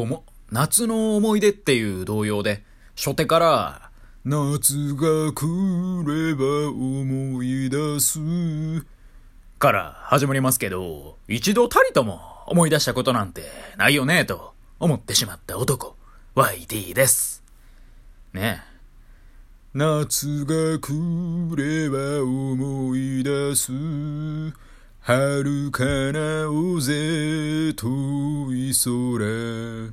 どうも、夏の思い出っていう童謡で、初手から、夏が来れば思い出す、から始まりますけど、一度たりとも思い出したことなんてないよね、と思ってしまった男、YD です。ねえ。夏が来れば思い出す。遥かな大勢遠い空。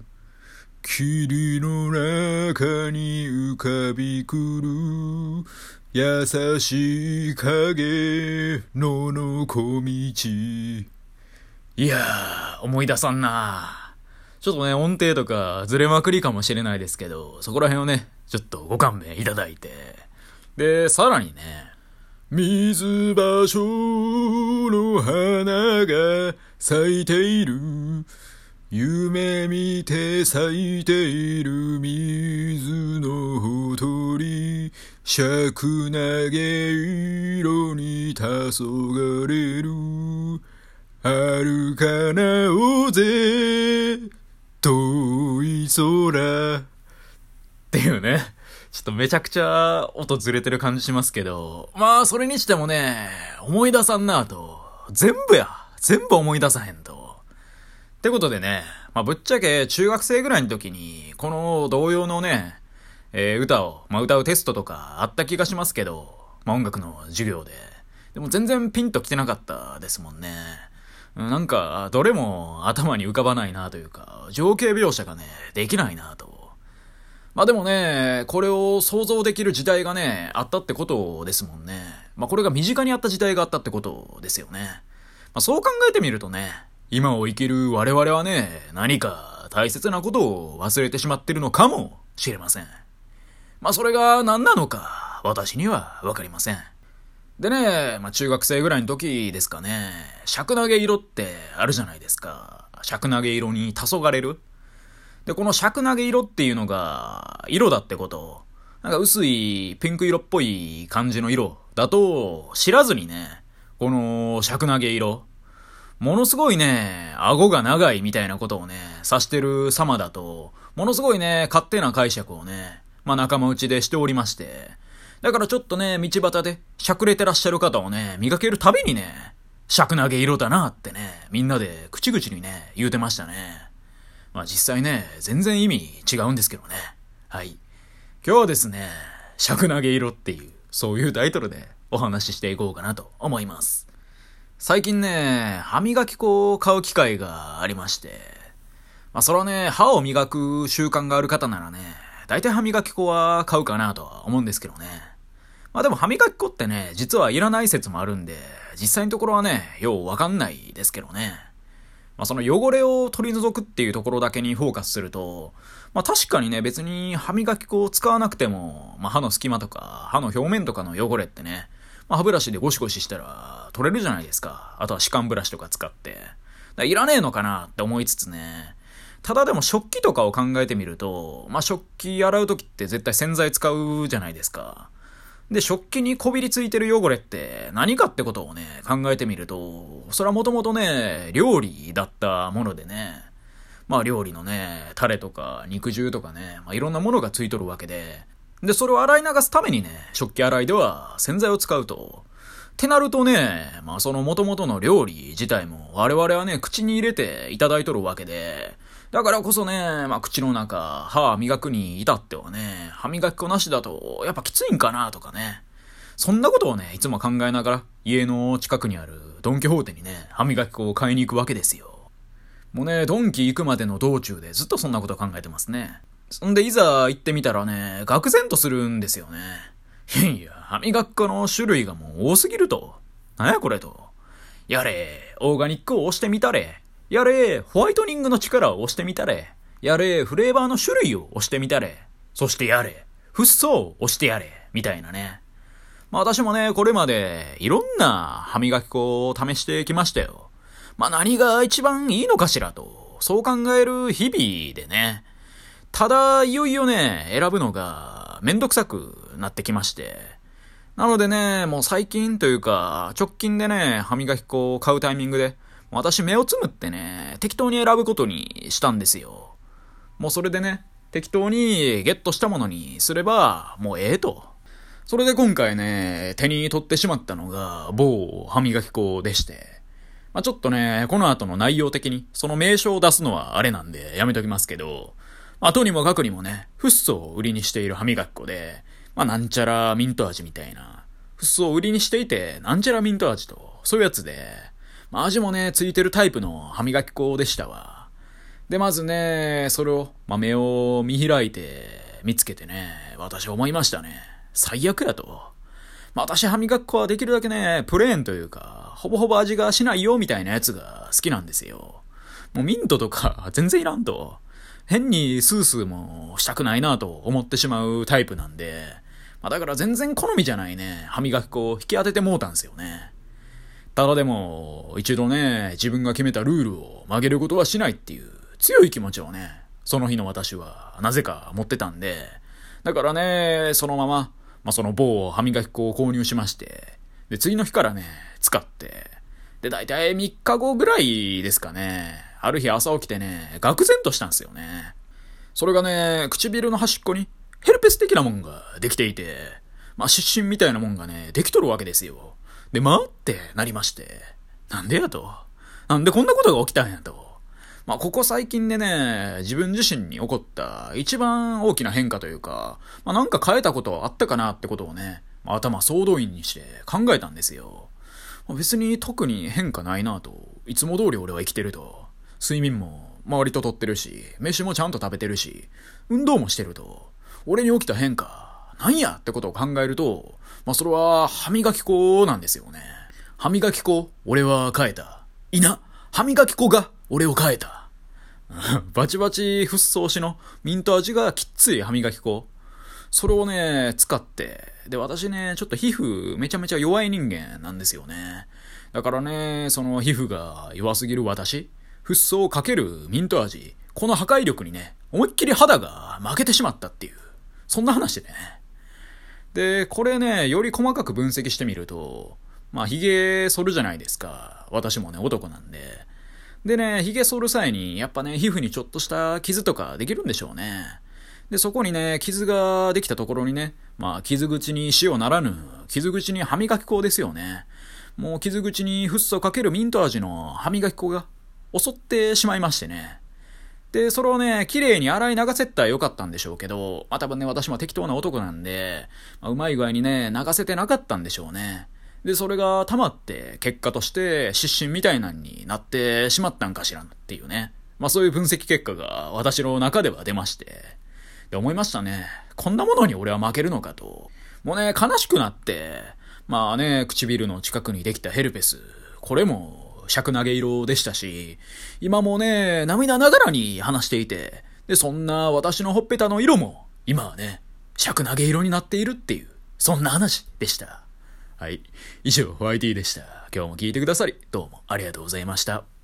霧の中に浮かびくる。優しい影のの小道。いやー、思い出さんなちょっとね、音程とかずれまくりかもしれないですけど、そこら辺をね、ちょっとご勘弁いただいて。で、さらにね、水場所の花が咲いている。夢見て咲いている水のほとり。尺投げ色に黄昏れる。遥かな大勢遠い空。っていうね。ちょっとめちゃくちゃ音ずれてる感じしますけど、まあ、それにしてもね、思い出さんなと。全部や。全部思い出さへんと。ってことでね、まあ、ぶっちゃけ中学生ぐらいの時に、この同様のね、えー、歌を、まあ、歌うテストとかあった気がしますけど、まあ、音楽の授業で。でも全然ピンと来てなかったですもんね。なんか、どれも頭に浮かばないなというか、情景描写がね、できないなと。まあでもね、これを想像できる時代がね、あったってことですもんね。まあこれが身近にあった時代があったってことですよね。まあそう考えてみるとね、今を生きる我々はね、何か大切なことを忘れてしまってるのかもしれません。まあそれが何なのか、私にはわかりません。でね、まあ中学生ぐらいの時ですかね、尺投げ色ってあるじゃないですか。尺投げ色に黄昏るで、この尺投げ色っていうのが、色だってこと、なんか薄いピンク色っぽい感じの色だと、知らずにね、この尺投げ色、ものすごいね、顎が長いみたいなことをね、指してる様だと、ものすごいね、勝手な解釈をね、まあ仲間内でしておりまして、だからちょっとね、道端で、しゃくれてらっしゃる方をね、見かけるたびにね、尺投げ色だなってね、みんなで口々にね、言うてましたね。まあ実際ね、全然意味違うんですけどね。はい。今日はですね、尺投げ色っていう、そういうタイトルでお話ししていこうかなと思います。最近ね、歯磨き粉を買う機会がありまして、まあそれはね、歯を磨く習慣がある方ならね、大体歯磨き粉は買うかなとは思うんですけどね。まあでも歯磨き粉ってね、実はいらない説もあるんで、実際のところはね、ようわかんないですけどね。まあ、その汚れを取り除くっていうところだけにフォーカスすると、まあ、確かにね、別に歯磨き粉を使わなくても、まあ、歯の隙間とか、歯の表面とかの汚れってね、まあ、歯ブラシでゴシゴシしたら取れるじゃないですか。あとは歯間ブラシとか使って。いらねえのかなって思いつつね。ただでも食器とかを考えてみると、まあ、食器洗う時って絶対洗剤使うじゃないですか。で、食器にこびりついてる汚れって何かってことをね、考えてみると、それはもともとね、料理だったものでね、まあ料理のね、タレとか肉汁とかね、まあいろんなものがついとるわけで、で、それを洗い流すためにね、食器洗いでは洗剤を使うと、ってなるとね、まあその元々の料理自体も我々はね、口に入れていただいとるわけで、だからこそね、まあ、口の中、歯磨くに至ってはね、歯磨き粉なしだと、やっぱきついんかなとかね。そんなことをね、いつも考えながら、家の近くにあるドンキホーテにね、歯磨き粉を買いに行くわけですよ。もうね、ドンキ行くまでの道中でずっとそんなこと考えてますね。そんで、いざ行ってみたらね、愕然とするんですよね。いやいや、歯磨き粉の種類がもう多すぎると。なんやこれと。やれ、オーガニックを押してみたれ。やれ、ホワイトニングの力を押してみたれ。やれ、フレーバーの種類を押してみたれ。そしてやれ、フッ素を押してやれ。みたいなね。まあ私もね、これまでいろんな歯磨き粉を試してきましたよ。まあ何が一番いいのかしらと、そう考える日々でね。ただ、いよいよね、選ぶのがめんどくさくなってきまして。なのでね、もう最近というか、直近でね、歯磨き粉を買うタイミングで、私目をつむってね、適当に選ぶことにしたんですよ。もうそれでね、適当にゲットしたものにすれば、もうええと。それで今回ね、手に取ってしまったのが、某歯磨き粉でして。まあ、ちょっとね、この後の内容的に、その名称を出すのはあれなんで、やめときますけど、まあ、とにもかくにもね、フッ素を売りにしている歯磨き粉で、まあ、なんちゃらミント味みたいな、フッ素を売りにしていて、なんちゃらミント味と、そういうやつで、まあ、味もね、ついてるタイプの歯磨き粉でしたわ。で、まずね、それを、まあ、目を見開いて、見つけてね、私思いましたね。最悪やと。まあ、私歯磨き粉はできるだけね、プレーンというか、ほぼほぼ味がしないよみたいなやつが好きなんですよ。もうミントとか 全然いらんと。変にスースーもしたくないなと思ってしまうタイプなんで、まあ、だから全然好みじゃないね、歯磨き粉を引き当ててもうたんですよね。ただでも、一度ね、自分が決めたルールを曲げることはしないっていう強い気持ちをね、その日の私はなぜか持ってたんで、だからね、そのまま、まあ、その某歯磨き粉を購入しまして、で、次の日からね、使って、で、だいたい3日後ぐらいですかね、ある日朝起きてね、愕然としたんですよね。それがね、唇の端っこにヘルペス的なもんができていて、まあ、湿疹みたいなもんがね、できとるわけですよ。で、まあってなりまして。なんでやと。なんでこんなことが起きたんやと。まあ、ここ最近でね、自分自身に起こった一番大きな変化というか、まあ、なんか変えたことあったかなってことをね、まあ、頭総動員にして考えたんですよ。まあ、別に特に変化ないなと。いつも通り俺は生きてると。睡眠も割ととってるし、飯もちゃんと食べてるし、運動もしてると。俺に起きた変化、なんやってことを考えると、まあそれは歯磨き粉なんですよね。歯磨き粉、俺は変えた。いな、歯磨き粉が俺を変えた。バチバチフッ素押しのミント味がきっつい歯磨き粉。それをね、使って、で、私ね、ちょっと皮膚めちゃめちゃ弱い人間なんですよね。だからね、その皮膚が弱すぎる私、フッ素をかけるミント味、この破壊力にね、思いっきり肌が負けてしまったっていう。そんな話でね。で、これね、より細かく分析してみると、まあ、髭剃るじゃないですか。私もね、男なんで。でね、髭剃る際に、やっぱね、皮膚にちょっとした傷とかできるんでしょうね。で、そこにね、傷ができたところにね、まあ、傷口に塩ならぬ、傷口に歯磨き粉ですよね。もう傷口にフッ素かけるミント味の歯磨き粉が襲ってしまいましてね。で、それをね、綺麗に洗い流せたらよかったんでしょうけど、まあ多分ね、私も適当な男なんで、まあ、うまい具合にね、流せてなかったんでしょうね。で、それが溜まって、結果として失神みたいなんになってしまったんかしらっていうね。まあそういう分析結果が私の中では出まして。で、思いましたね。こんなものに俺は負けるのかと。もうね、悲しくなって、まあね、唇の近くにできたヘルペス。これも尺投げ色でしたし、今もね、涙ながらに話していて、で、そんな私のほっぺたの色も、今はね、尺投げ色になっているっていう、そんな話でした。はい。以上、YT でした。今日も聞いてくださり、どうもありがとうございました。